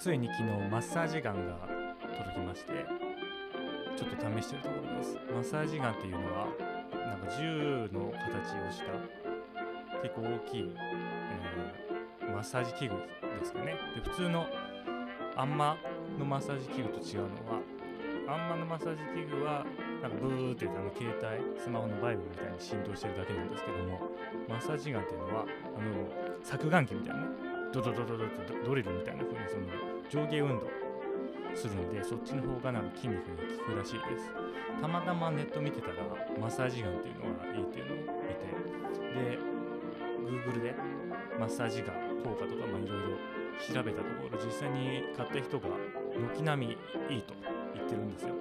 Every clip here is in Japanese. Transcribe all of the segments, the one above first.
ついに昨日マッサージガンが届きましてちょっと試してるところです。マッサージガンっていうのはなんか銃の形をした結構大きい、えー、マッサージ器具ですかね。で普通のあんまのマッサージ器具と違うのはあんまのマッサージ器具はなんかブーってあの携帯スマホのバイブみたいに振動してるだけなんですけどもマッサージガンっていうのはあの削岩機みたいなねドドドドドドドリルみたいな風にその上下運動するんでそっちの方がなんか筋肉に効くらしいです。たまたまネット見てたらマッサージガンっていうのがいいっていうのを見てで Google でマッサージガン効果とかいろいろ調べたところ実際に買った人が軒並みいいと言ってるんですよ。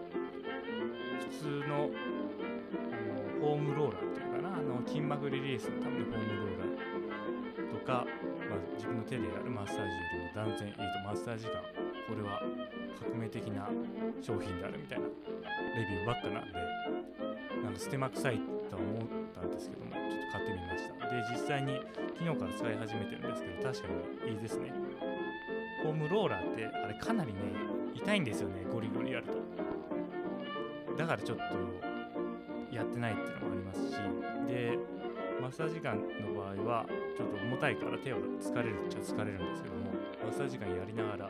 普通のあのホームローラーっていうかなあの筋膜リリースのためのホームローラー。か、まあ、自分の手でやるマッサージよりも断然いいとマッサージガンこれは革命的な商品であるみたいなレビューばっかなんでなんか捨てま臭いとは思ったんですけどもちょっと買ってみました。で実際に昨日から使い始めてるんですけど確かにいいですね。ホームローラーってあれかなりね痛いんですよねゴリゴリやると。だからちょっとやってないっていうのもありますしでマッサージガンの場合はちょっと重たいから手を疲れるっちゃ疲れるんですけどもマッサージガンやりながら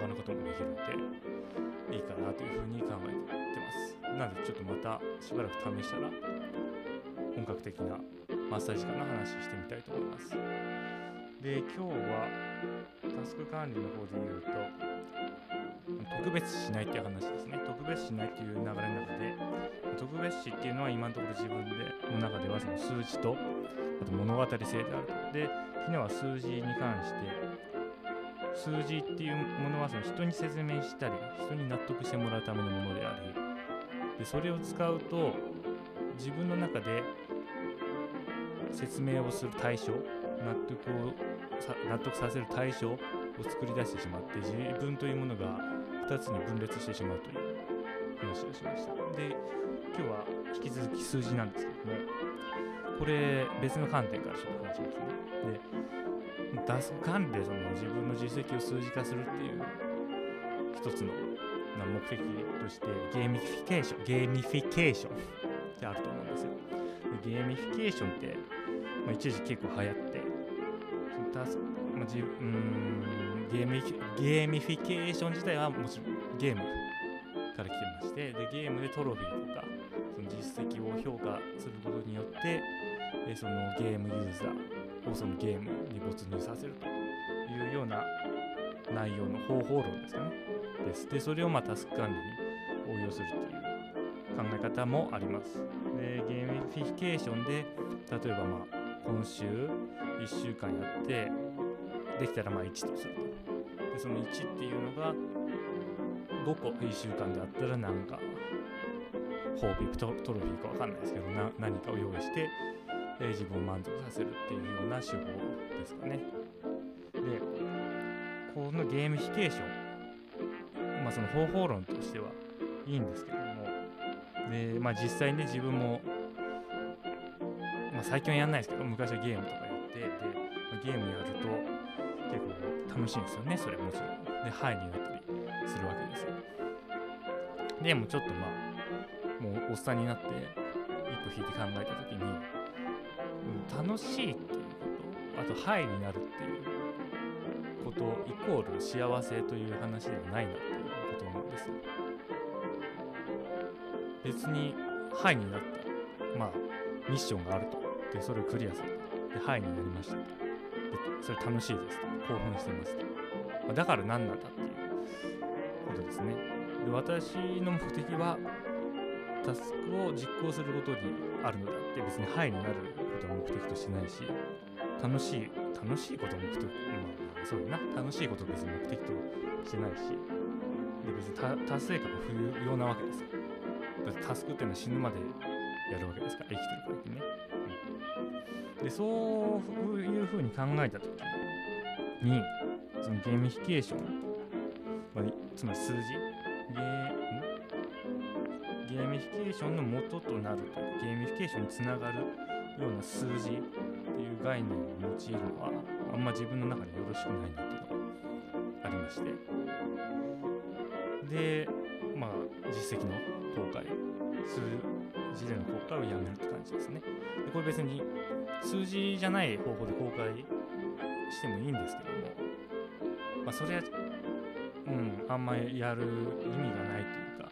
他のこともできるんでいいかなというふうに考えてます。なのでちょっとまたしばらく試したら本格的なマッサージガンの話してみたいと思います。で今日はタスク管理の方で言うと特別しないっていう話ですね。特別視しないっていう流れの中で特別視っていうのは今のところ自分での中ではその数字とあと物語性であると。で昨日は数字に関して数字っていうものはその人に説明したり人に納得してもらうためのものでありでそれを使うと自分の中で説明をする対象納得を納得させる対象を作り出してしまって自分というものが2つに分裂してしまうという。話をしました。で今日は引き続き数字なんですけどもこれ別の観点からちょっと話しますね。でタスク管理でその自分の実績を数字化するっていう一つの目的としてゲーミフィケーションゲーミフィケーションってあると思うんですよ。でゲーミフィケーションって、まあ、一時結構流行ってそのタスク、まあ、じうんゲーミゲーミフィケーション自体はもちろんゲームから来てましてでゲームでトロフィーとかその実績を評価することによってでそのゲームユーザーをそのゲームに没入させるというような内容の方法論ですかね。です。でそれをまあタスク管理に応用するっていう考え方もあります。でゲーミフィケーションで例えばまあ今週1週間やってできたらまあ1とすると。でその1っていうのが5個1週間であったらなんか褒美トトロフィーかわかんないですけどな何かを用意して、えー自分を満足させるっていうような手法ですかね。でこのゲームフィケーションまあその方法論としてはいいんですけども。でまあ実際ね自分もまあ最近はやんないですけど昔はゲームとかやってで、まあゲームやると結構楽しいんですよねそれもちろん。でハイになったりするわけですよ。でもちょっとまあもうおっさんになって一歩引いて考えた時に、うん、楽しいっていうことあとハイになるっていうことイコール幸せという話ではないなっていうことなんですよ。別にハイになった。まあミッションがあると。でそれをクリアするでハイになりました。とでそれ楽しいですと。興奮してますと、まあだから何なんだっていう。ことですね。で私の目的はタスクを実行することにあるのであって別にハイになることを目的としてないし楽しい楽しいことを目的まあそうだな。楽しいことを別に目的としてないしで別に達成感が不要なわけですよ。だってタスクっていうのは死ぬまでやるわけですから生きてる限りね、うん。でそういうふうに考えた時にそのゲーミフィケーション、まあ、つまり数字。ゲーゲーミフィケーションの元となるという。ゲーミフィケーションにつながるような数字っていう概念を用いるのはあんま自分の中でよろしくないなっていうのがありまして。でまあ実績の公開。数字での公開をやめるって感じですね。でこれ別に数字じゃない方法で公開してもいいんですけども。まあそれはうんあんまやる意味がないというか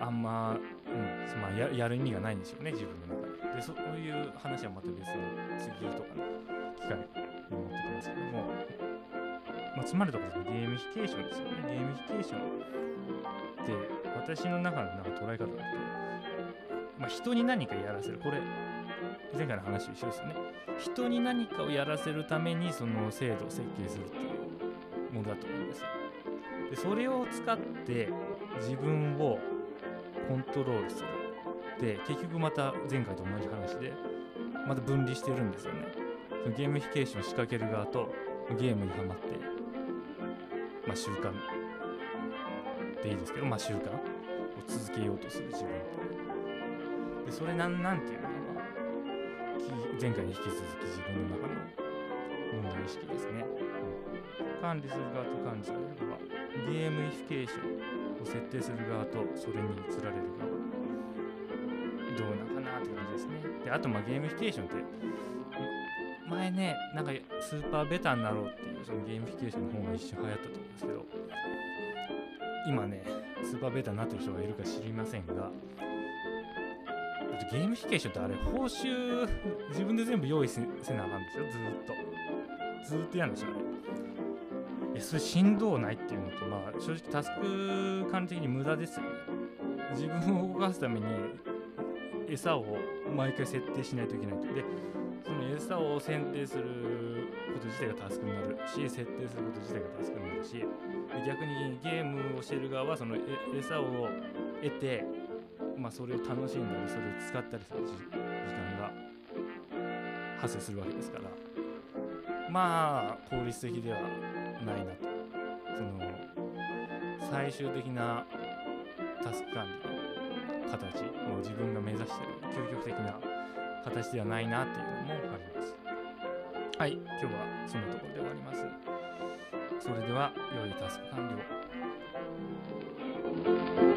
あんま、うんまあ、ややる意味がないんですよね自分の中ででそういう話はまた別の次とかの機会に持ってきますけども、まあ、つまるところゲーミフィケーションですよねゲーミフィケーションって私の中のなんか捉え方だと、まあ、人に何かやらせるこれ前回の話と一緒ですよね人に何かをやらせるためにその制度を設計するっていうものだと思うんですよでそれを使って自分をコントロールする。で結局また前回と同じ話でまた分離してるんですよね。そのゲームフィケーションを仕掛ける側とゲームにはまってまあ習慣でいいですけどまあ習慣を続けようとする自分。でそれなんなんていうのかな。前回に引き続き自分の中の問題意識ですね、うん、管理する側と管理される側。ゲームイフィケーションを設定する側とそれに移られる側。どうなんかなって感じですね。であとまゲームフィケーションって前ねなんかスーパーベタになろうっていうそのゲームフィケーションの方が一瞬流行ったと思うんですけど今ねスーパーベタになってる人がいるか知りませんがゲームフィケーションってあれ報酬自分で全部用意せなあかんですよずっと。ずっとやるんですよねいやそれしんどうないっていうのとまあ正直タスク管理的に無駄ですよね。自分を動かすために餌を毎回設定しないといけないと。でその餌を選定すること自体がタスクになるし設定すること自体がタスクになるし逆にゲームをしてる側はその餌を得てまあ、それを楽しんだりそれを使ったりする時間が発生するわけですからまあ効率的ではないなと。その最終的なタスク管理の形を自分が目指してる究極的な形ではないなっていうのもあります。はい今日はそんなところで終わります。それでは良いタスク管理を